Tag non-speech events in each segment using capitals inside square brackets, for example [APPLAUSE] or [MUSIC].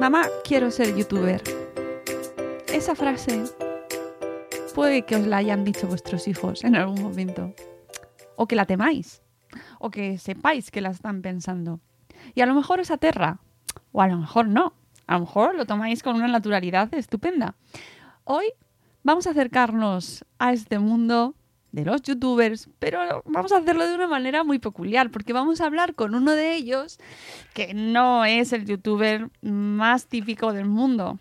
Mamá, quiero ser youtuber. Esa frase puede que os la hayan dicho vuestros hijos en algún momento. O que la temáis. O que sepáis que la están pensando. Y a lo mejor os aterra. O a lo mejor no. A lo mejor lo tomáis con una naturalidad estupenda. Hoy vamos a acercarnos a este mundo de los youtubers, pero vamos a hacerlo de una manera muy peculiar, porque vamos a hablar con uno de ellos que no es el youtuber más típico del mundo.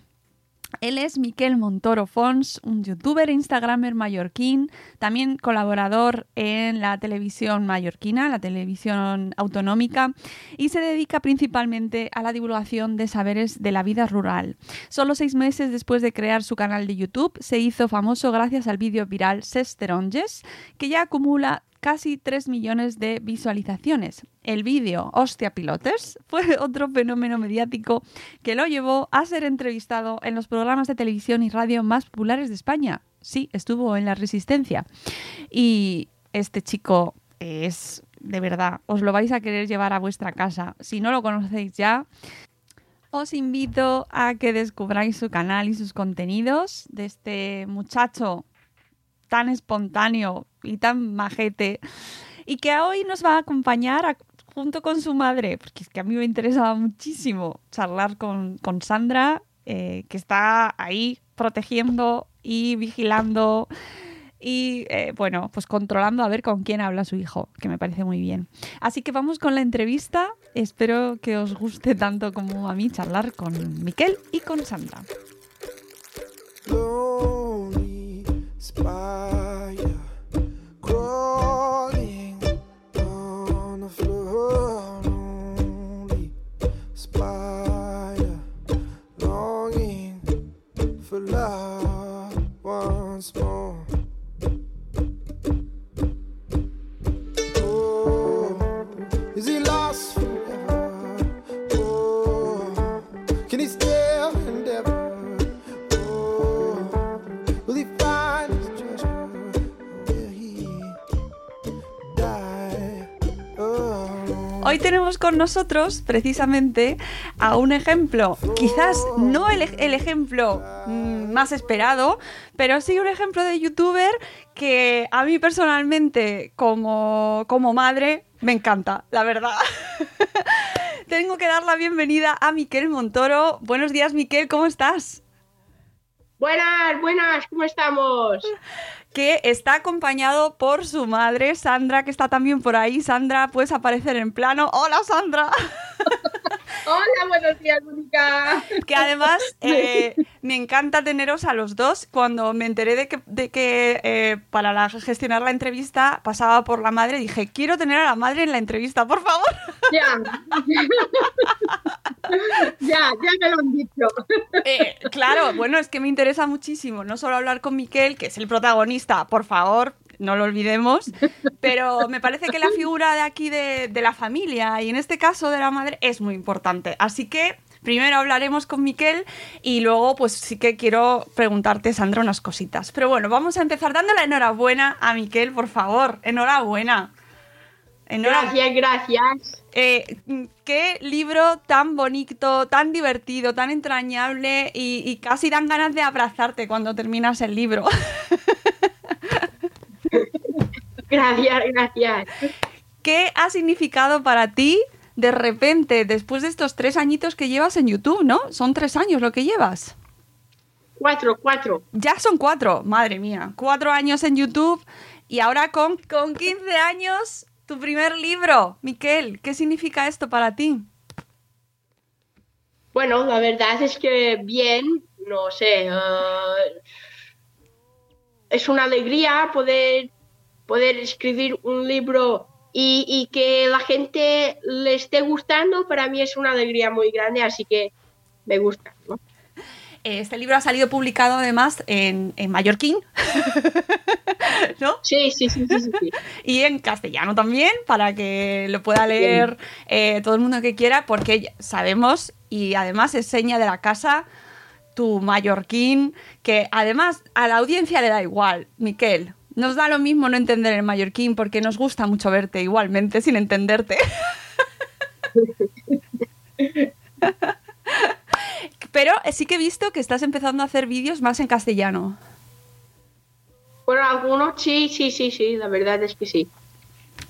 Él es Miquel Montoro Fons, un youtuber instagramer mallorquín, también colaborador en la televisión mallorquina, la televisión autonómica, y se dedica principalmente a la divulgación de saberes de la vida rural. Solo seis meses después de crear su canal de YouTube, se hizo famoso gracias al vídeo viral Sesteronges, que ya acumula casi 3 millones de visualizaciones. El vídeo Hostia Pilotes [LAUGHS] fue otro fenómeno mediático que lo llevó a ser entrevistado en los programas de televisión y radio más populares de España. Sí, estuvo en La Resistencia. Y este chico es, de verdad, os lo vais a querer llevar a vuestra casa. Si no lo conocéis ya, os invito a que descubráis su canal y sus contenidos de este muchacho tan espontáneo y tan majete y que hoy nos va a acompañar junto con su madre, porque es que a mí me interesaba muchísimo charlar con, con Sandra, eh, que está ahí protegiendo y vigilando y eh, bueno, pues controlando a ver con quién habla su hijo, que me parece muy bien. Así que vamos con la entrevista. Espero que os guste tanto como a mí charlar con Miquel y con Sandra. Spire for love once more. Hoy tenemos con nosotros precisamente a un ejemplo, quizás no el, ej- el ejemplo mm, más esperado, pero sí un ejemplo de youtuber que a mí personalmente como, como madre me encanta, la verdad. [LAUGHS] Tengo que dar la bienvenida a Miquel Montoro. Buenos días, Miquel, ¿cómo estás? Buenas, buenas, ¿cómo estamos? Que está acompañado por su madre, Sandra, que está también por ahí. Sandra, puedes aparecer en plano. Hola, Sandra. [LAUGHS] Hola, buenos días, Mónica. Que además [LAUGHS] eh, me encanta teneros a los dos. Cuando me enteré de que, de que eh, para la- gestionar la entrevista pasaba por la madre, dije, quiero tener a la madre en la entrevista, por favor. Ya. [LAUGHS] ya, ya me lo han dicho. Eh, claro, bueno, es que me interesa muchísimo, no solo hablar con Miquel, que es el protagonista, por favor, no lo olvidemos, [LAUGHS] pero me parece que la figura de aquí de, de la familia y en este caso de la madre es muy importante. Así que primero hablaremos con Miquel y luego pues sí que quiero preguntarte, Sandra, unas cositas. Pero bueno, vamos a empezar dando la enhorabuena a Miquel, por favor, enhorabuena. Enhorabuena. Gracias, gracias. Eh, qué libro tan bonito, tan divertido, tan entrañable y, y casi dan ganas de abrazarte cuando terminas el libro. [LAUGHS] Gracias, gracias. ¿Qué ha significado para ti de repente, después de estos tres añitos que llevas en YouTube, ¿no? Son tres años lo que llevas. Cuatro, cuatro. Ya son cuatro, madre mía. Cuatro años en YouTube y ahora con, con 15 años tu primer libro. Miquel, ¿qué significa esto para ti? Bueno, la verdad es que bien, no sé. ah, es una alegría poder, poder escribir un libro y, y que la gente le esté gustando. Para mí es una alegría muy grande, así que me gusta. ¿no? Este libro ha salido publicado además en, en mallorquín, [LAUGHS] ¿no? Sí, sí, sí, sí, sí, sí. [LAUGHS] Y en castellano también, para que lo pueda leer eh, todo el mundo que quiera, porque sabemos, y además es seña de la casa, tu mallorquín, que además a la audiencia le da igual, Miquel. Nos da lo mismo no entender el mallorquín porque nos gusta mucho verte igualmente sin entenderte. Pero sí que he visto que estás empezando a hacer vídeos más en castellano. Bueno, algunos sí, sí, sí, sí, la verdad es que sí.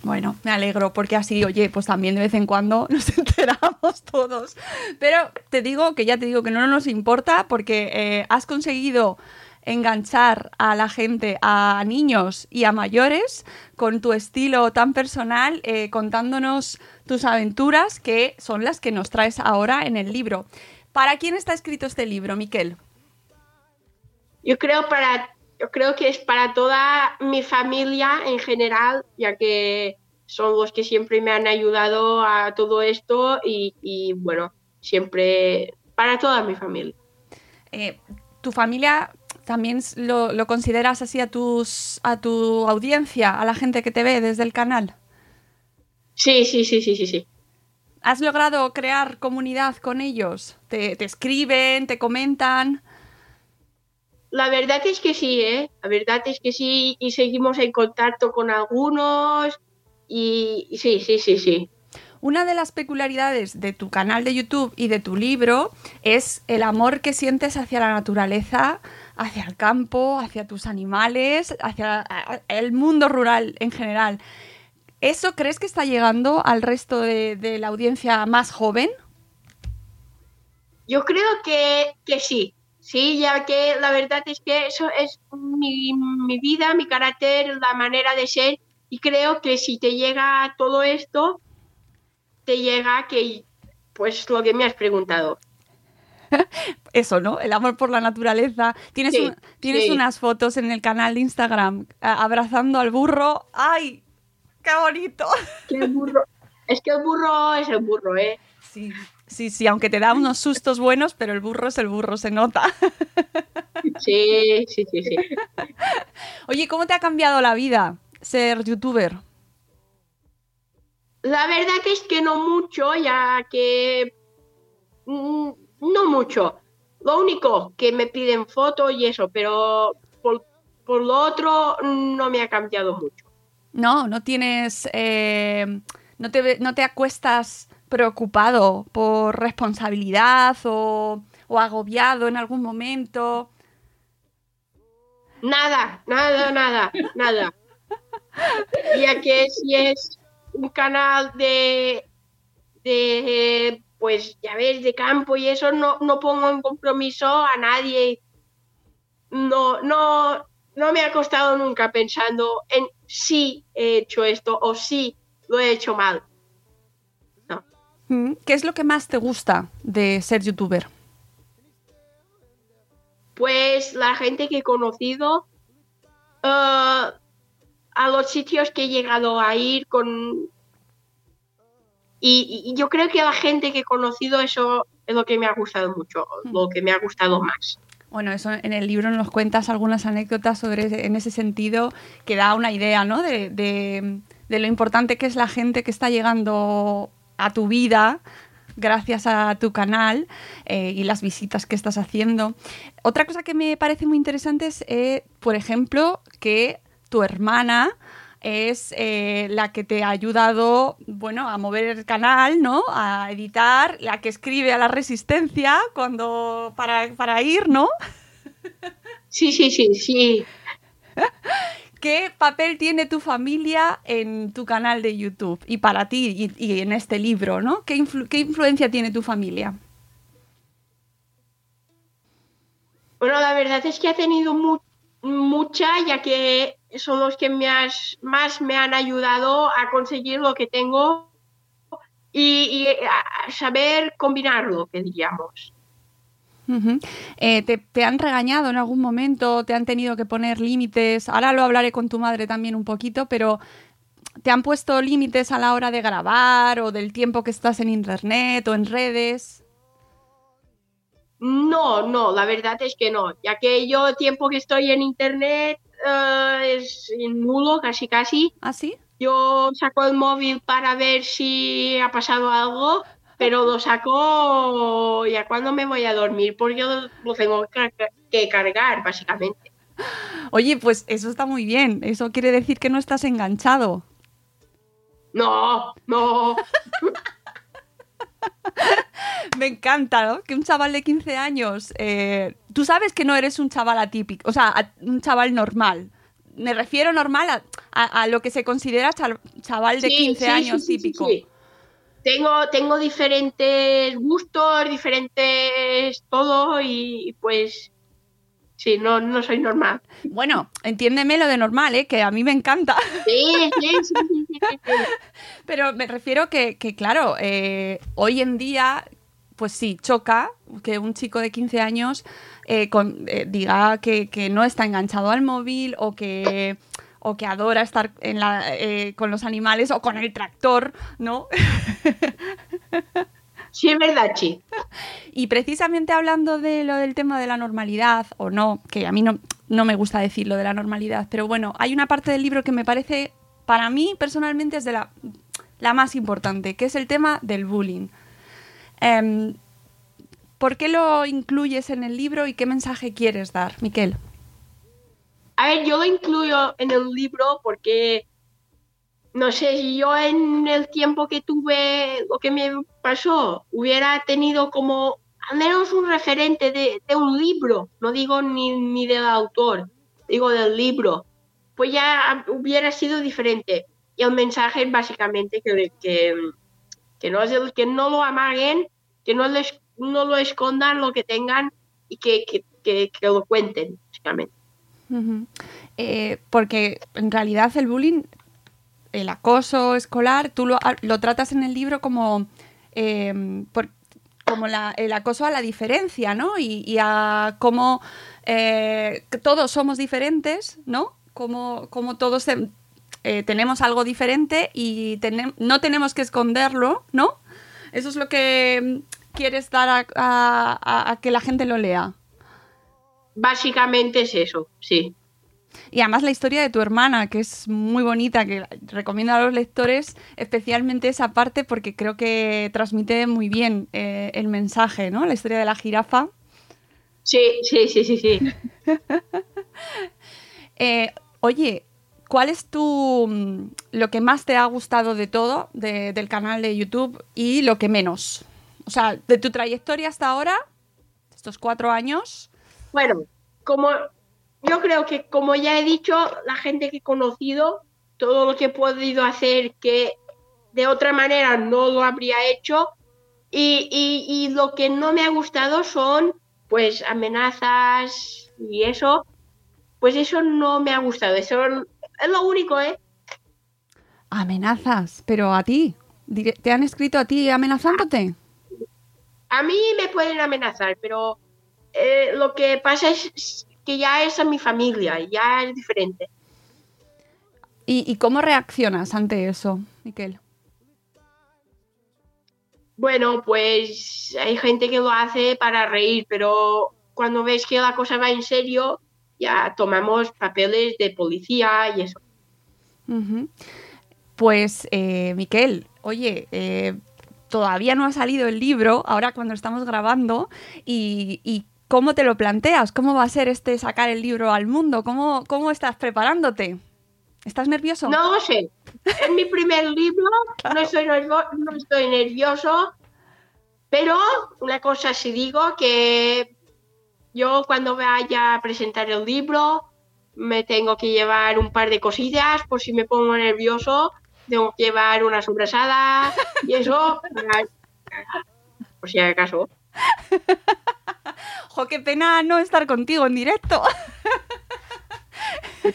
Bueno, me alegro porque así, oye, pues también de vez en cuando [LAUGHS] nos enteramos todos. Pero te digo que ya te digo que no nos importa porque eh, has conseguido enganchar a la gente, a niños y a mayores, con tu estilo tan personal, eh, contándonos tus aventuras, que son las que nos traes ahora en el libro. ¿Para quién está escrito este libro, Miquel? Yo creo para, yo creo que es para toda mi familia en general, ya que son los que siempre me han ayudado a todo esto y, y, bueno, siempre para toda mi familia. Eh, ¿Tu familia también lo, lo consideras así a, tus, a tu audiencia, a la gente que te ve desde el canal? Sí, sí, sí, sí, sí, sí. ¿Has logrado crear comunidad con ellos? ¿Te, te escriben, te comentan? La verdad es que sí, ¿eh? La verdad es que sí, y seguimos en contacto con algunos, y, y sí, sí, sí, sí. Una de las peculiaridades de tu canal de YouTube y de tu libro es el amor que sientes hacia la naturaleza, hacia el campo, hacia tus animales, hacia el mundo rural en general. ¿Eso crees que está llegando al resto de, de la audiencia más joven? Yo creo que, que sí, sí, ya que la verdad es que eso es mi, mi vida, mi carácter, la manera de ser, y creo que si te llega todo esto, te llega que, pues lo que me has preguntado. [LAUGHS] Eso, ¿no? El amor por la naturaleza. Tienes, Sí, un- tienes sí. unas fotos en el canal de Instagram abrazando al burro. ¡Ay! ¡Qué bonito! [LAUGHS] Que el burro, es que el burro es el burro, ¿eh? Sí, sí, sí, aunque te da unos sustos buenos, pero el burro es el burro, se nota. [LAUGHS] Sí, sí, sí, sí. Oye, ¿cómo te ha cambiado la vida ser youtuber? La verdad es que no mucho, ya que mm, no mucho. Lo único que me piden fotos y eso, pero por, por lo otro no me ha cambiado mucho. No, no tienes. eh, no, te, no te acuestas preocupado por responsabilidad o, o agobiado en algún momento. Nada, nada, nada, nada. Ya que si es un canal de, de pues ya ves, de campo y eso, no, no pongo en compromiso a nadie. No, no, no me ha costado nunca pensando en si he hecho esto o si lo he hecho mal. No. Mm, ¿Qué es lo que más te gusta de ser youtuber? Pues la gente que he conocido, eh, a los sitios que he llegado a ir con... Y, y yo creo que la gente que he conocido, eso es lo que me ha gustado mucho, lo que me ha gustado más. Bueno, eso en el libro nos cuentas algunas anécdotas sobre ese- en ese sentido que da una idea, ¿no? De, de- de lo importante que es la gente que está llegando a tu vida gracias a tu canal eh, y las visitas que estás haciendo. Otra cosa que me parece muy interesante es, eh, por ejemplo, que tu hermana es eh, la que te ha ayudado, bueno, a mover el canal, ¿no? A editar, la que escribe a la resistencia cuando para, para ir, ¿no? Sí, sí, sí, sí. [LAUGHS] ¿Qué papel tiene tu familia en tu canal de YouTube y para ti y, y en este libro, ¿no? ¿Qué, influ- qué influencia tiene tu familia? Bueno, la verdad es que ha tenido mu- mucha, ya que son los que me has- más me han ayudado a conseguir lo que tengo y, y a saber combinarlo, que diríamos. Eh, ¿te, te han regañado en algún momento? ¿Te han tenido que poner límites? Ahora lo hablaré con tu madre también un poquito, pero ¿te han puesto límites a la hora de grabar o del tiempo que estás en internet o en redes? No, no, la verdad es que no, ya que yo el tiempo que estoy en internet eh, es nulo, casi casi. ¿Ah, sí? Yo saco el móvil para ver si ha pasado algo, pero lo saco ya cuando me voy a dormir, porque lo, lo tengo que cargar, básicamente. Oye, pues eso está muy bien. Eso quiere decir que no estás enganchado. No, no, [LAUGHS] [LAUGHS] Me encanta, ¿no? Que un chaval de 15 años... eh, tú sabes que no eres un chaval atípico, o sea, a- un chaval normal. Me refiero normal a, a- a lo que se considera chaval de Sí, 15 sí, años sí, sí, sí, típico. Tengo, tengo diferentes gustos, diferentes todo y pues sí, no, no soy normal. Bueno, entiéndeme lo de normal, ¿eh? que a mí me encanta. Sí, sí, sí, sí, sí, sí, sí. [LAUGHS] Pero me refiero que, que claro, eh, hoy en día, pues sí, choca que un chico de 15 años eh, con- eh, diga que, que no está enganchado al móvil o que, o que adora estar en la, eh, con los animales o con el tractor, ¿no? [LAUGHS] Sí, es verdad, sí. Y precisamente hablando de lo del tema de la normalidad, o no, que a mí no, no me gusta decir lo de la normalidad, pero bueno, hay una parte del libro que me parece, para mí personalmente, es de la, la más importante, que es el tema del bullying. Em, ¿Por qué lo incluyes en el libro y qué mensaje quieres dar, Miquel? A ver, yo lo incluyo en el libro porque, no sé, yo en el tiempo que tuve lo que me pasó hubiera tenido como al menos un referente de, de un libro, no digo ni, ni del autor, digo del libro, pues ya hubiera sido diferente. Y el mensaje es básicamente que, que, que, no, que no lo amaguen, que no, les, no lo escondan lo que tengan y que, que, que, lo cuenten, básicamente. Eh, porque en realidad el bullying, el acoso escolar, tú lo, lo tratas en el libro como, eh, por- como la- el acoso a la diferencia, ¿no? Y, a cómo eh, todos somos diferentes, ¿no? Como, como todos te- eh, tenemos algo diferente y tenem- no tenemos que esconderlo, ¿no? Eso es lo que mm, quieres dar a- a- a- a que la gente lo lea. Básicamente es eso, sí. Y además la historia de tu hermana, que es muy bonita, que recomiendo a los lectores especialmente esa parte porque creo que transmite muy bien eh, el mensaje, ¿no? La historia de la jirafa. Sí, sí, sí, sí, sí. [LAUGHS] Eh, oye, ¿cuál es tu mm, lo que más te ha gustado de todo de- del canal de YouTube y lo que menos? O sea, de tu trayectoria hasta ahora, estos cuatro años. Bueno, como yo creo que como ya he dicho, la gente que he conocido, todo lo que he podido hacer que de otra manera no lo habría hecho. Y, y- y lo que no me ha gustado son pues amenazas y eso. Pues eso no me ha gustado. Eso es lo único, ¿eh? Amenazas, pero a ti. ¿Te han escrito a ti amenazándote? A mí me pueden amenazar, pero eh, lo que pasa es que ya es a mi familia, ya es diferente. ¿Y, y cómo reaccionas ante eso, Miquel? Bueno, pues hay gente que lo hace para reír, pero cuando ves que la cosa va en serio, ya tomamos papeles de policía y eso. Pues, eh, Miquel, oye, eh, todavía no ha salido el libro, ahora cuando estamos grabando, y, y ¿cómo te lo planteas? ¿Cómo va a ser este sacar el libro al mundo? ¿Cómo, cómo estás preparándote? ¿Estás nervioso? No lo sé. Es mi primer libro, no, estoy nervio- no estoy nervioso, pero una cosa sí digo que yo cuando vaya a presentar el libro me tengo que llevar un par de cosillas por si me pongo nervioso, tengo que llevar una sobrasada y eso, para- por si acaso. [LAUGHS] Jo, qué pena no estar contigo en directo.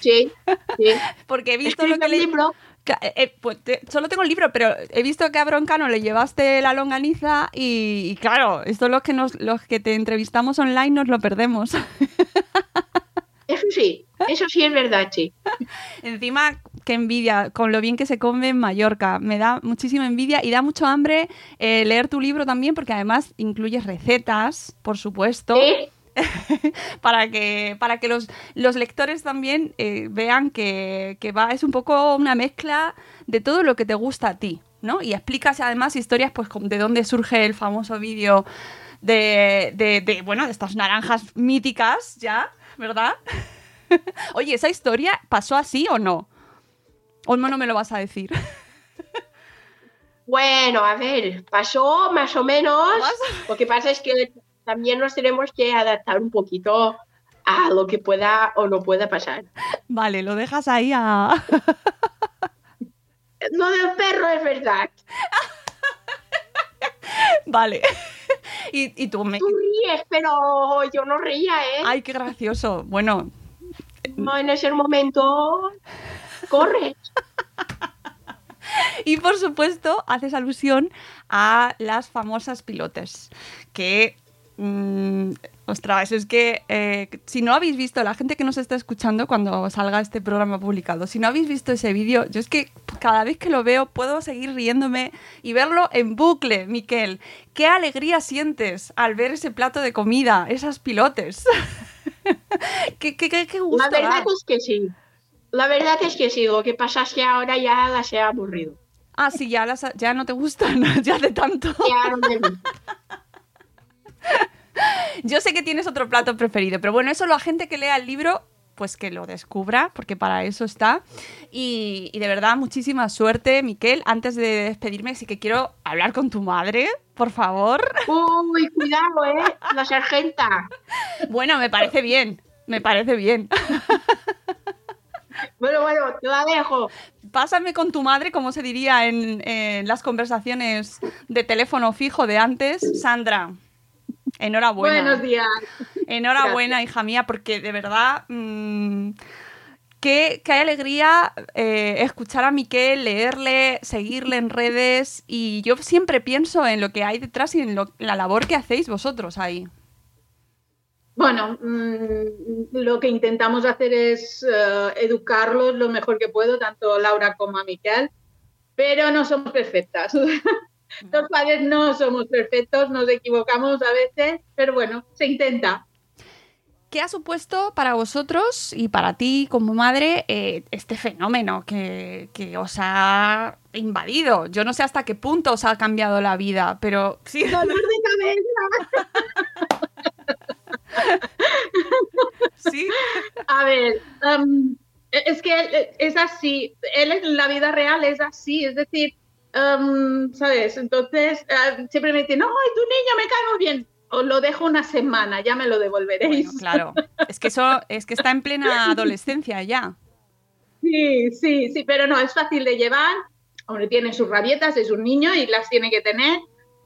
Sí, sí. Porque he visto lo que le... libro. Eh, eh, pues te- solo tengo el libro, pero he visto que a Broncano le llevaste la longaniza y, y claro, esto los que nos, los que te entrevistamos online nos lo perdemos. [LAUGHS] Eso sí, eso sí es verdad, sí. [LAUGHS] Encima, qué envidia con lo bien que se come en Mallorca. Me da muchísima envidia y da mucho hambre eh, leer tu libro también, porque además incluyes recetas, por supuesto, Sí, [LAUGHS] para que, para que los, los lectores también eh, vean que, que va, es un poco una mezcla de todo lo que te gusta a ti, ¿no? Y explicas además historias, pues, de dónde surge el famoso vídeo de, de, de, bueno, de estas naranjas míticas, ya, ¿verdad? [LAUGHS] Oye, ¿esa historia pasó así o no? ¿O no, me lo vas a decir? Bueno, a ver, pasó más o menos. Lo que pasa es que también nos tenemos que adaptar un poquito a lo que pueda o no pueda pasar. Vale, lo dejas ahí a... Lo del perro es verdad. [LAUGHS] vale. y, y tú me... Tú ríes, pero yo no reía, ¿eh? Ay, qué gracioso. Bueno, No, en ese momento corre. Y por supuesto, haces alusión a las famosas pilotes. Que. mm, ostras, es que eh, si no habéis visto, la gente que nos está escuchando cuando salga este programa publicado, si no habéis visto ese vídeo, yo es que cada vez que lo veo puedo seguir riéndome y verlo en bucle, Miquel. ¿Qué alegría sientes al ver ese plato de comida, esas pilotes? [LAUGHS] [LAUGHS] ¿Qué, qué, qué, qué gusto La verdad da? es que sí. La verdad es que sí. Lo que pasa es que ahora ya las he aburrido. Ah, sí, ya, las- ya no te gustan, [LAUGHS] ya de tanto. Ya no me. [LAUGHS] Yo sé que tienes otro plato preferido, pero bueno, eso la gente que lea el libro, pues que lo descubra, porque para eso está. Y, y de verdad, muchísima suerte, Miquel. Antes de despedirme, sí que quiero hablar con tu madre, por favor. Uy, cuidado, ¿eh? La sargenta. [LAUGHS] Bueno, me parece bien, me parece bien. [LAUGHS] Bueno, bueno, te la dejo. Pásame con tu madre, como se diría en, en las conversaciones de teléfono fijo de antes. Sandra, enhorabuena. Buenos días. Enhorabuena, hija mía, porque de verdad, mm, qué, qué alegría eh, escuchar a Miquel, leerle, seguirle en redes. Y yo siempre pienso en lo que hay detrás y en lo- la labor que hacéis vosotros ahí. Bueno, mm, lo que intentamos hacer es eh, educarlos lo mejor que puedo, tanto Laura como a Miquel, pero no somos perfectas. [LAUGHS] Los padres no somos perfectos, nos equivocamos a veces, pero bueno, se intenta. ¿Qué ha supuesto para vosotros y para ti como madre eh, este fenómeno que, que os ha invadido? Yo no sé hasta qué punto os ha cambiado la vida, pero sí. ¡Dolor de cabeza! sí. A ver, em, es que es así, él en la vida real es así, es decir, ¿sabes? Entonces eh, siempre me dicen, ¡ay, tu niño me cae muy bien! Os lo dejo una semana, ya me lo devolveréis. Bueno, claro. Es que eso [LAUGHS] es que está en plena adolescencia ya. Sí, sí, sí, pero no, es fácil de llevar. Hombre, tiene sus rabietas, es un niño y las tiene que tener.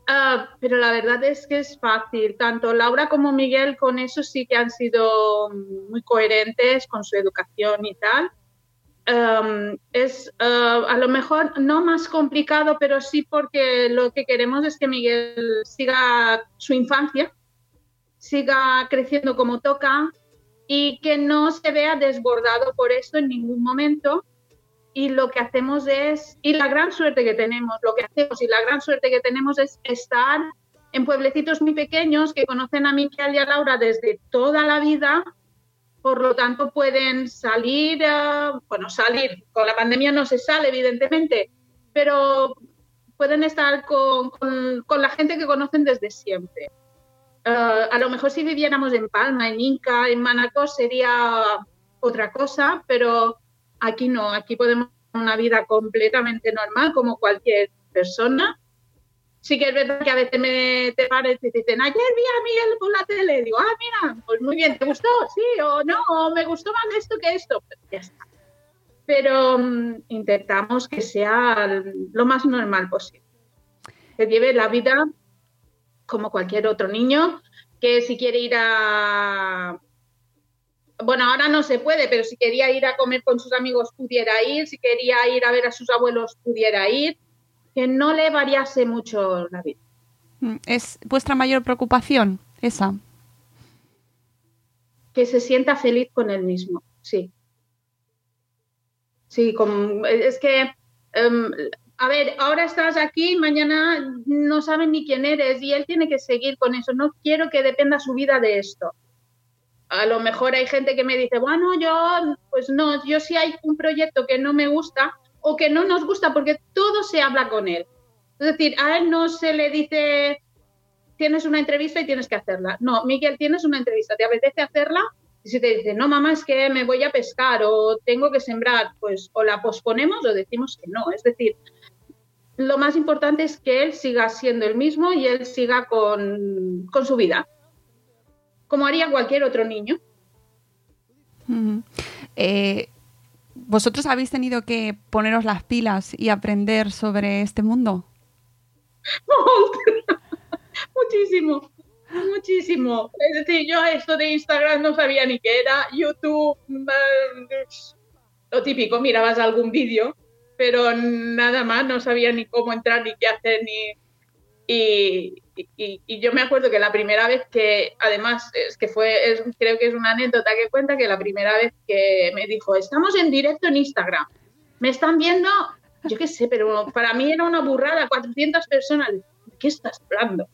Ah, pero la verdad es que es fácil. Tanto Laura como Miguel con eso sí que han sido muy coherentes con su educación y tal. Um, es ah, a lo mejor no más complicado, pero sí porque lo que queremos es que Miguel siga su infancia, siga creciendo como toca y que no se vea desbordado por esto en ningún momento. Y lo que hacemos es, y la gran suerte que tenemos, lo que hacemos y la gran suerte que tenemos es estar en pueblecitos muy pequeños que conocen a Miquel y a Laura desde toda la vida, por lo tanto pueden salir, eh, bueno, salir, con la pandemia no se sale evidentemente, pero pueden estar con, con- la gente que conocen desde siempre. Eh, a lo mejor si viviéramos en Palma, en Inca, en Manacor sería otra cosa, pero Aquí no, aquí podemos una vida completamente normal como cualquier persona. Sí que es verdad que a veces me te pares y dicen, ayer vi a Miguel por la tele. Digo, ah, mira, pues muy bien, ¿te gustó? Sí, o no, o me gustó más esto que esto. Pues ya está. Pero mm, intentamos que sea lo más normal posible. Que lleve la vida como cualquier otro niño, que si quiere ir a... Bueno, ahora no se puede, pero si quería ir a comer con sus amigos pudiera ir, si quería ir a ver a sus abuelos pudiera ir, que no le variase mucho la vida. Mm, ¿Es vuestra mayor preocupación esa? Que se sienta feliz con él mismo, sí. Sí, como, es que, em, a ver, ahora estás aquí, mañana no saben ni quién eres y él tiene que seguir con eso. No quiero que dependa su vida de esto. A lo mejor hay gente que me dice, bueno, yo, pues no, yo si hay un proyecto que no me gusta o que no nos gusta, porque todo se habla con él. Es decir, a él no se le dice, tienes una entrevista y tienes que hacerla. No, Miguel, tienes una entrevista, ¿te apetece hacerla? Y si te dice, no, mamá, es que me voy a pescar o tengo que sembrar, pues o la posponemos o decimos que no. Es decir, lo más importante es que él siga siendo el mismo y él siga con, con su vida, como haría cualquier otro niño. ¿Vosotros habéis tenido que poneros las pilas y aprender sobre este mundo? [LAUGHS] muchísimo, muchísimo. Es decir, yo esto de Instagram no sabía ni qué era, YouTube, mm, lo típico, mirabas algún vídeo, pero nada más, no sabía ni cómo entrar, ni qué hacer, ni... Y, yo me acuerdo que la primera vez que, además, es que fue, creo que es una anécdota que cuenta que la primera vez que me dijo, estamos en directo en Instagram, me están viendo, yo qué sé, pero para mí era una burrada, 400 personas. ¿De qué estás hablando?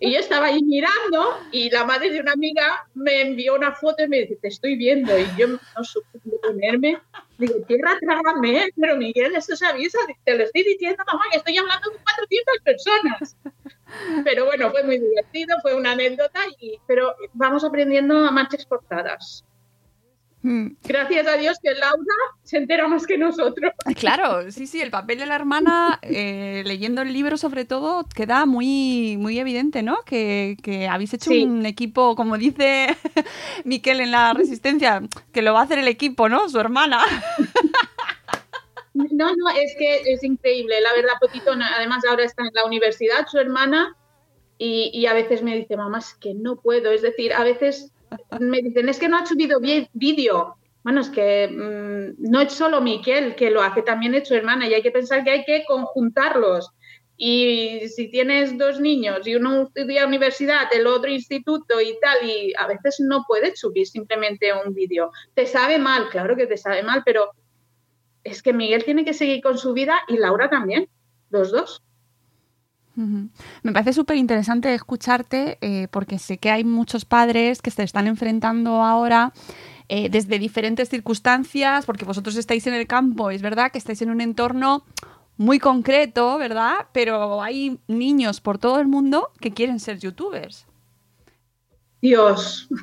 Y yo estaba ahí mirando y la madre de una amiga me envió una foto y me dice, te estoy viendo. Y yo no supe ponerme. Digo, tierra, trágame, pero Miguel, esto se avisa, te lo estoy diciendo, mamá, que estoy hablando con 400 personas. Pero bueno, fue muy divertido, fue una anécdota, y, pero vamos aprendiendo a marchas forzadas. Mm, Gracias a Dios que Laura se entera más que nosotros. [LAUGHS] Claro, sí, sí, el papel de la hermana, eh, leyendo el libro sobre todo, queda muy, muy evidente, ¿no? Que, que habéis hecho Sí. un equipo, como dice [LAUGHS] Miquel en la Resistencia, que lo va a hacer el equipo, ¿no? Su hermana. No, no, es que es increíble, la verdad, Potito, no- además ahora está en la universidad, su hermana, y, y a veces me dice, mamá, es que no puedo, es decir, a veces me dicen, es que no ha subido vídeo. Bueno, es que mm, no es solo Miquel que lo hace, también es su hermana, y hay que pensar que hay que conjuntarlos. Y si tienes dos niños y uno estudia universidad, el otro instituto y tal, y a veces no puedes subir simplemente un vídeo. Te sabe mal, claro que te sabe mal, pero es que Miguel tiene que seguir con su vida y Laura también, los dos. Me parece súper interesante escucharte eh, porque sé que hay muchos padres que se están enfrentando ahora eh, desde diferentes circunstancias, porque vosotros estáis en el campo, es verdad que estáis en un entorno muy concreto, ¿verdad? Pero hay niños por todo el mundo que quieren ser youtubers. Dios. [LAUGHS]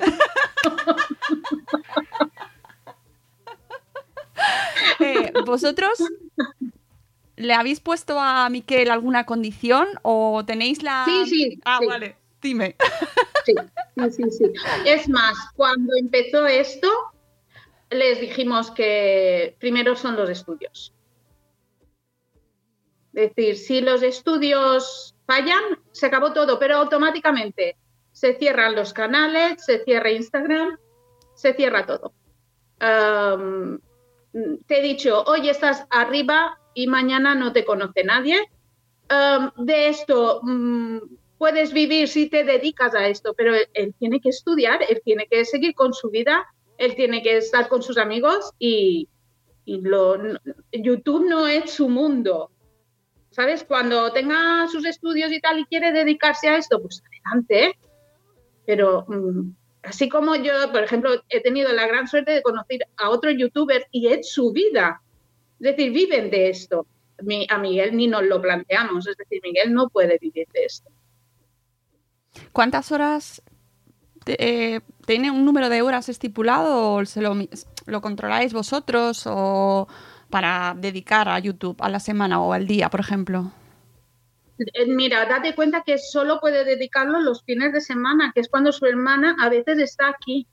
Eh, ¿Vosotros le habéis puesto a Miquel alguna condición o tenéis la... Sí, sí, Ah, sí. vale, dime. Sí, sí, sí, sí. Es más, cuando empezó esto, les dijimos que primero son los estudios. Es decir, si los estudios fallan, se acabó todo, pero automáticamente se cierran los canales, se cierra Instagram, se cierra todo. Te he dicho, hoy estás arriba y mañana no te conoce nadie. Am, de esto mm, puedes vivir si te dedicas a esto, pero él, tiene que estudiar, él tiene que seguir con su vida, él tiene que estar con sus amigos y, lo, YouTube no es su mundo. ¿Sabes? Cuando tenga sus estudios y tal y quiere dedicarse a esto, pues adelante. Pero mm, así como yo, por ejemplo, he tenido la gran suerte de conocer a otros youtubers y es su vida. Es decir, viven de esto. Mi- a Miguel ni nos lo planteamos. Es decir, Miguel no puede vivir de esto. ¿Cuántas horas eh, tiene un número de horas estipulado o se lo, lo controláis vosotros o para dedicar a YouTube a la semana o al día, por ejemplo? Eh, Mira, date cuenta que solo puede dedicarlo los fines de semana, que es cuando su hermana a veces está aquí.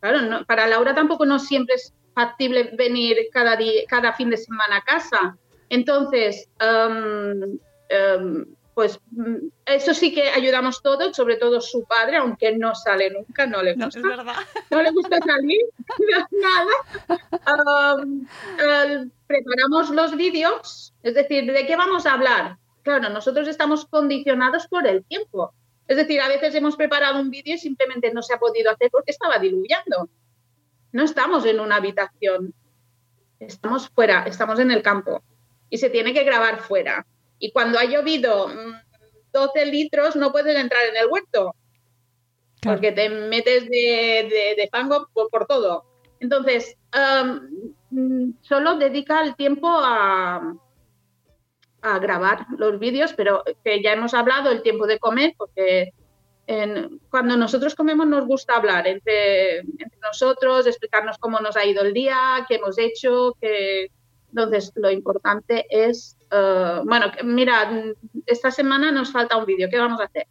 Claro, no- para Laura tampoco no siempre es factible venir cada, día, cada fin de semana a casa. Entonces, em, em, pues mm, eso sí que ayudamos todos, sobre todo su padre, aunque no sale nunca, no le No, gusta es verdad. [LAUGHS] no le gusta salir, [LAUGHS] nada. Um, preparamos los vídeos, es decir, ¿de qué vamos a hablar? Claro, nosotros estamos condicionados por el tiempo. Es decir, a veces hemos preparado un vídeo y simplemente no se ha podido hacer porque estaba diluviando. No estamos en una habitación, estamos fuera, estamos en el campo y se tiene que grabar fuera. Y cuando ha llovido mm, 12 litros no puedes entrar en el huerto Claro. porque te metes de, de- de fango por, por todo. Entonces, mm, solo dedica el tiempo a, a grabar los vídeos, pero que ya hemos hablado el tiempo de comer, porque cuando nosotros comemos nos gusta hablar entre, nosotros, explicarnos cómo nos ha ido el día, qué hemos hecho, qué... Entonces, lo importante es, eh, bueno, mira, esta semana nos falta un vídeo, ¿qué vamos a hacer?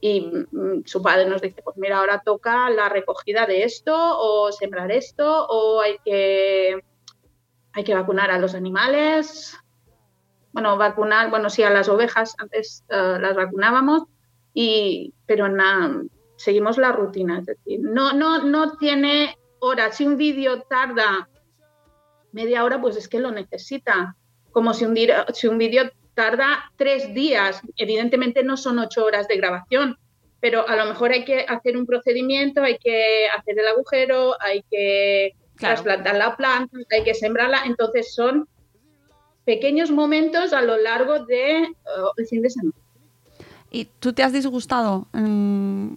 Y mm, su padre nos dice, pues mira, ahora toca la recogida de esto o sembrar esto o hay que, hay que vacunar a los animales. Bueno, vacunar, bueno, sí, a las ovejas, antes eh, las vacunábamos, y, pero nada, seguimos la rutina. Es decir, no, no, no tiene horas. Si un vídeo tarda media hora, pues es que lo necesita. Como si un, si un vídeo tarda tres días. Evidentemente no son ocho horas de grabación, pero a lo mejor hay que hacer un procedimiento, hay que hacer el agujero, hay que Claro. trasplantar la planta, hay que sembrarla. Entonces son pequeños momentos a lo largo del fin de semana. ¿Y tú te has disgustado mm,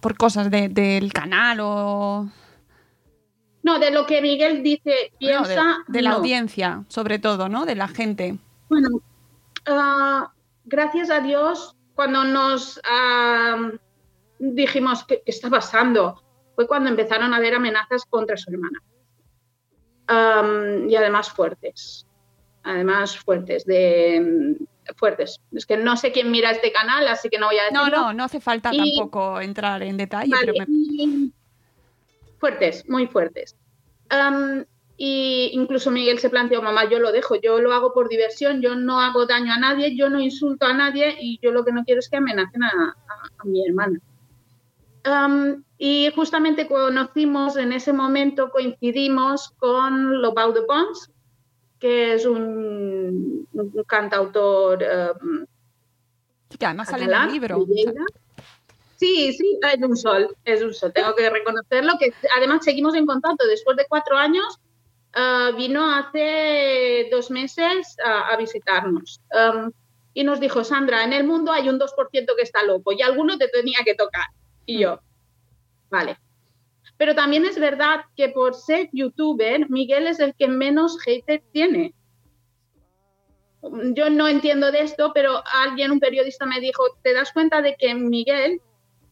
por cosas de- del canal o No, de lo que Miguel dice, de, piensa. de la no. audiencia, sobre todo, ¿no? De la gente. Bueno, ah, gracias a Dios, cuando nos ah, dijimos que está pasando, fue cuando empezaron a haber amenazas contra su hermana. Am, y además fuertes. Además fuertes, de fuertes. Es que no sé quién mira este canal, así que no voy a No, decirlo. no, no hace falta Y- tampoco entrar en detalle, Vale, pero me- Fuertes, muy fuertes. Y incluso Miguel se planteó, mamá, yo lo dejo, yo lo hago por diversión, yo no hago daño a nadie, yo no insulto a nadie y yo lo que no quiero es que amenacen a, a- a mi hermana. Y justamente conocimos, en ese momento coincidimos con Lobau de Pons, que es un, un cantautor am, que además sale en el libro. Sí, sí, es un sol, es un sol, tengo que reconocerlo, que además seguimos en contacto después de cuatro años, ah, vino hace dos meses a, a visitarnos Am, y nos dijo, Sandra, en el mundo hay un 2% que está loco y alguno te tenía que tocar. Y yo, vale. Pero también es verdad que por ser youtuber, Miguel es el que menos haters tiene yo no entiendo de esto, pero alguien, un periodista me dijo, ¿te das cuenta de que Miguel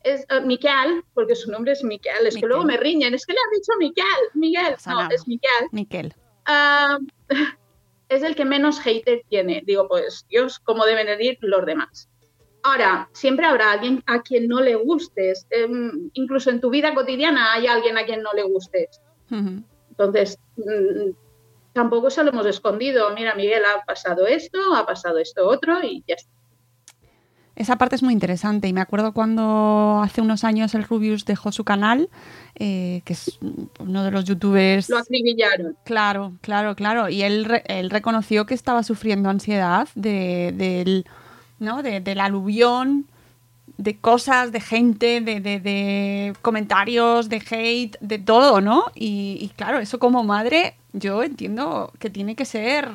es eh, Miquel, porque su nombre es Miquel, es que luego me riñen, es que le han dicho Miquel, Miguel, no, es Miquel, Miquel. Ah, [LAUGHS] es el que menos hater tiene. Digo, pues Dios, ¿cómo deben de ir los demás? Ahora, siempre habrá alguien a quien no le gustes, Em, incluso en tu vida cotidiana hay alguien a quien no le gustes. Entonces, mm, tampoco se lo hemos escondido. Mira, Miguel, ha pasado esto, ha pasado esto otro y ya está. Esa parte es muy interesante y me acuerdo cuando hace unos años el Rubius dejó su canal, eh, que es uno de los youtubers... Lo acribillaron. Claro, claro, claro. Y él, él reconoció que estaba sufriendo ansiedad de, del, de, del aluvión, de cosas, de gente, de, de- comentarios, de hate, de todo, ¿no? Y, y claro, eso como madre, yo entiendo que tiene que ser.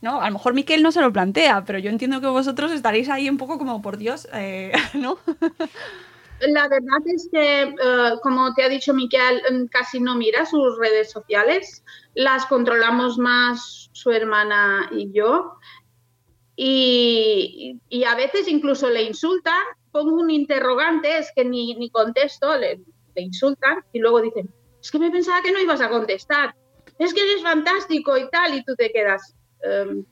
¿no? A lo mejor Miquel no se lo plantea, pero yo entiendo que vosotros estaréis ahí un poco como por Dios, eh, [LAUGHS] ¿no? La verdad es que, eh, como te ha dicho Miquel, mm, casi no mira sus redes sociales. Las controlamos más su hermana y yo. Y, a veces incluso le insultan, pongo un interrogante, es que ni, ni contesto, le, insultan y luego dicen, es que me pensaba que no ibas a contestar, es que eres fantástico y tal, y tú te quedas, "Em,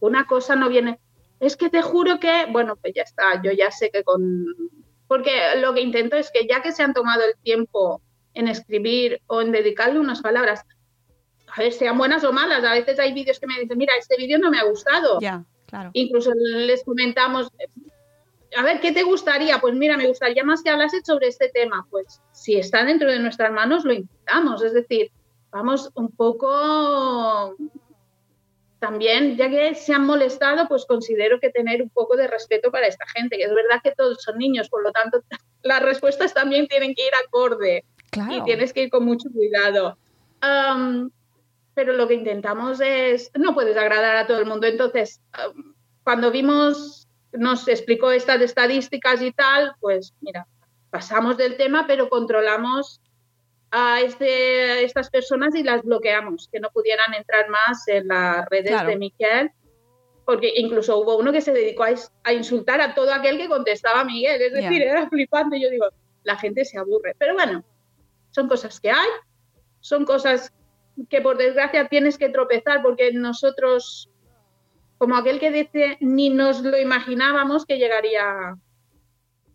una cosa no viene, es que te juro que, bueno, pues ya está, yo ya sé que con... Porque lo que intento es que ya que se han tomado el tiempo en escribir o en dedicarle unas palabras, a ver, sean buenas o malas, a veces hay vídeos que me dicen, mira, este vídeo no me ha gustado. Ya, claro. Incluso les comentamos, a ver, ¿qué te gustaría? Pues mira, me gustaría más que hablases sobre este tema. Pues si está dentro de nuestras manos, lo intentamos. Es decir, vamos un poco también, ya que se han molestado, pues considero que tener un poco de respeto para esta gente, que es verdad que todos son niños, por lo tanto, [LAUGHS] las respuestas también tienen que ir acorde Claro. y tienes que ir con mucho cuidado. Am, pero lo que intentamos es, no puedes agradar a todo el mundo. Entonces, am, cuando vimos, nos explicó estas estadísticas y tal, pues mira, pasamos del tema, pero controlamos a este, estas personas y las bloqueamos, que no pudieran entrar más en las redes Claro. de Miquel, porque incluso hubo uno que se dedicó a, a insultar a todo aquel que contestaba a Miguel, es decir, era flipante. Yo digo, la gente se aburre. Pero bueno, son cosas que hay, son cosas que por desgracia tienes que tropezar porque nosotros, como aquel que dice, ni nos lo imaginábamos que llegaría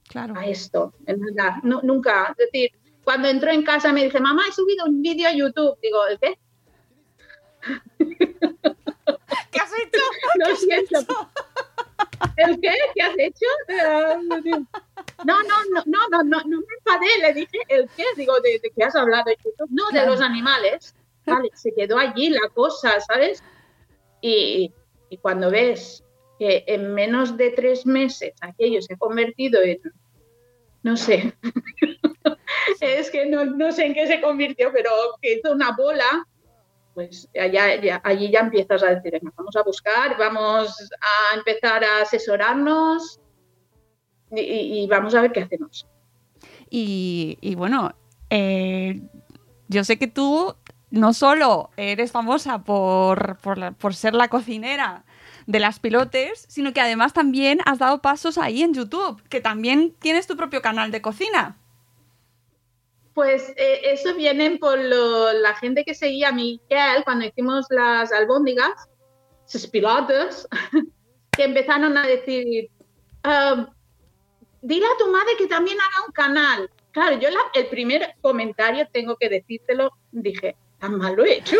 Claro. a esto, en verdad, no, nunca. Es decir, cuando entró en casa me dije, mamá, he subido un vídeo a YouTube. Digo, ¿el qué? [LAUGHS] ¿Qué has hecho? [LAUGHS] Lo siento. ¿El qué? ¿Qué has hecho? No, no, no, no, no, no, no me enfadé, le dije, ¿el qué? Digo, ¿de, de qué has hablado? No, de los animales. Vale, se quedó allí la cosa, ¿sabes? Y, cuando ves que en menos de tres meses aquello se ha convertido en, no sé, [LAUGHS] es que no, no sé en qué se convirtió, pero que hizo una bola, pues allá, ya- allí ya empiezas a decir, "Venga, vamos a buscar, vamos a empezar a asesorarnos y, vamos a ver qué hacemos. Y, y bueno, eh, yo sé que tú no solo eres famosa por, por, ser la cocinera de las pilotes, sino que además también has dado pasos ahí en YouTube, que también tienes tu propio canal de cocina. Pues eh, eso viene por lo- la gente que seguía a Miguel cuando hicimos las albóndigas, sus pilotos, [LAUGHS] que empezaron a decir, "Ah, dile a tu madre que también haga un canal. Claro, yo el primer comentario, tengo que decírtelo, dije, ¿tan mal lo he hecho?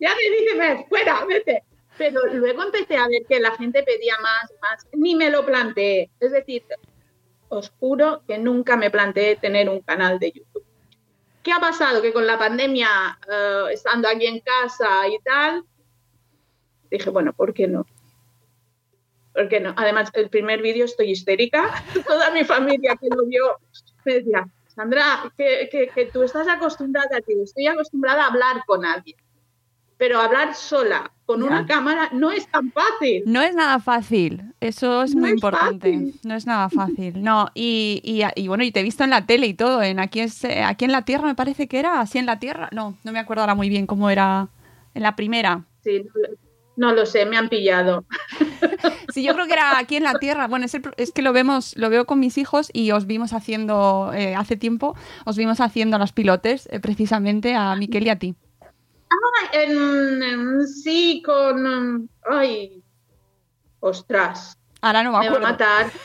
Ya me dije, "Ve, fuera, vete. Pero luego empecé a ver que la gente pedía más, más. Ni me lo planteé. Es decir, os juro que nunca me planteé tener un canal de YouTube. ¿Qué ha pasado? Que con la pandemia, eh, estando aquí en casa y tal, dije, bueno, ¿por qué no? ¿Por qué no? Además, el primer vídeo estoy histérica. [LAUGHS] Toda mi familia que lo vio me decía, Sandra, que, que- que tú estás acostumbrada, tío, estoy acostumbrada a hablar con alguien. Pero hablar sola con Ya. una cámara no es tan fácil. No es nada fácil, eso es No muy es importante. fácil. No es nada fácil. No, y, y- y bueno, y te he visto en la tele y todo, en aquí, es, eh, aquí en la Tierra me parece que era, así en la Tierra. No, no me acuerdo ahora muy bien cómo era en la primera. Sí, no, no lo sé, me han pillado. [LAUGHS] Sí, yo creo que era aquí en la Tierra. Bueno, es, el pro- es que lo vemos, lo veo con mis hijos y os vimos haciendo, eh, hace tiempo, os vimos haciendo los pilotes, eh, precisamente a Miquel y a ti. En- en- sí, con... um, Ay, ostras, Ahora no me me va a acuerdo. matar. [LAUGHS]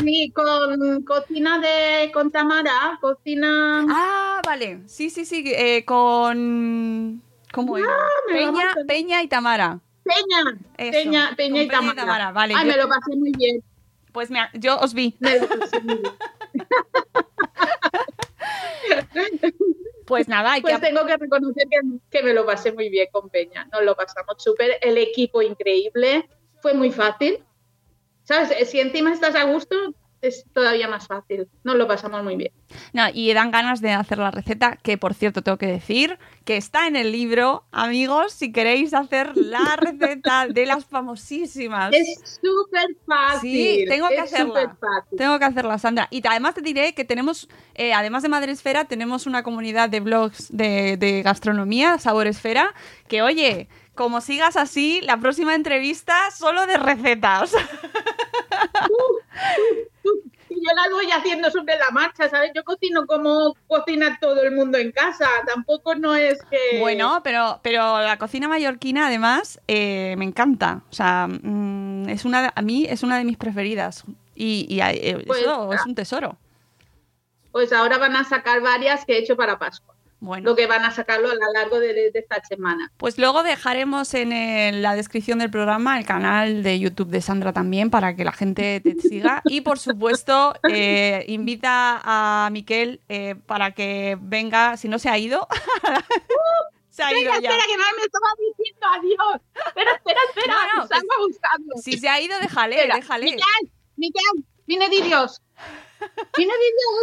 Sí, con cocina de... con Tamara, cocina... Ah, vale. Sí, sí, sí. eh, con. ¿Cómo era? Me Peña. Peña y Tamara. Peña, Eso, Peña, Peña y Peña y Tamara. Tamara, vale, Ay, yo- me lo pasé muy bien. Pues mira, yo os vi. Me lo pasé muy bien. [LAUGHS] Pues nada, hay Pues que. tengo que reconocer que, que me lo pasé muy bien con Peña. Nos lo pasamos súper. El equipo increíble. Fue muy fácil. ¿Sabes? Si encima estás a gusto, es todavía más fácil. Nos lo pasamos muy bien. No, y dan ganas de hacer la receta, que por cierto tengo que decir que está en el libro, amigos, si queréis hacer la [LAUGHS] receta de las famosísimas. Es súper fácil. Sí, tengo que es hacerla. Tengo que hacerla, Sandra. Y además te diré que tenemos, eh, además de Madresfera, tenemos una comunidad de blogs de, de gastronomía, Sabor Esfera, que oye, como sigas así, la próxima entrevista solo de recetas. [LAUGHS] Yo las voy haciendo sobre la marcha, ¿sabes? Yo cocino como cocina todo el mundo en casa. Tampoco no es que. Bueno, pero, pero la cocina mallorquina además eh, me encanta. O sea, mm, es una, a mí es una de mis preferidas. Y, y, eh, Pues, eso es un tesoro. Pues ahora van a sacar varias que he hecho para Pascua. Bueno. Lo que van a sacarlo a lo largo de, de esta semana. Pues luego dejaremos en el- la descripción del programa el canal de YouTube de Sandra también para que la gente te siga. Y por supuesto, eh, invita a Miquel eh, para que venga, si no se ha ido. [LAUGHS] se ha ido ya. espera, que no me estaba diciendo adiós. Espera, espera, espera. No, buscando. Si se ha ido, déjale, Espera, déjale. Miquel, Miquel, viene de Dios.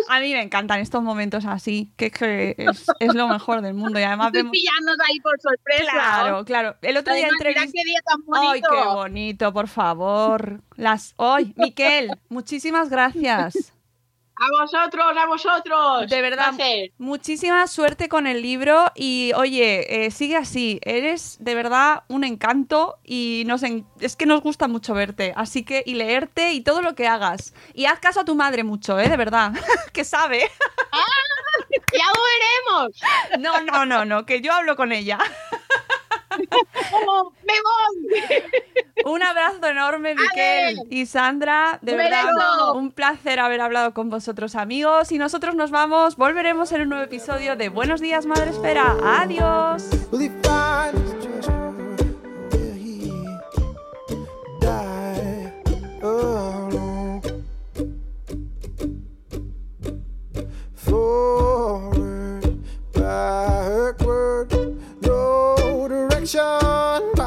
A mí me encantan estos momentos así, que es, que es, es lo mejor del mundo. Y además Estoy vemos... pillándonos ahí por sorpresa. Claro, claro. El otro día Además, mira entrevisté... qué día tan ¡Ay, qué bonito, por favor! Las... ¡Ay, Miquel! Muchísimas gracias. A vosotros, a vosotros. De verdad, muchísima suerte con el libro y oye, eh, sigue así, eres de verdad un encanto y nos en- es que nos gusta mucho verte, así que y leerte y todo lo que hagas. Y haz caso a tu madre mucho, ¿eh? De verdad, [LAUGHS] que sabe. Ya lo veremos. No, no, no, no, que yo hablo con ella. Me voy. Un abrazo enorme, Miquel y Sandra. De verdad, un placer haber hablado con vosotros, amigos. Y nosotros nos vamos, volveremos en un nuevo episodio de Buenos Días, Madre Espera. Adiós. No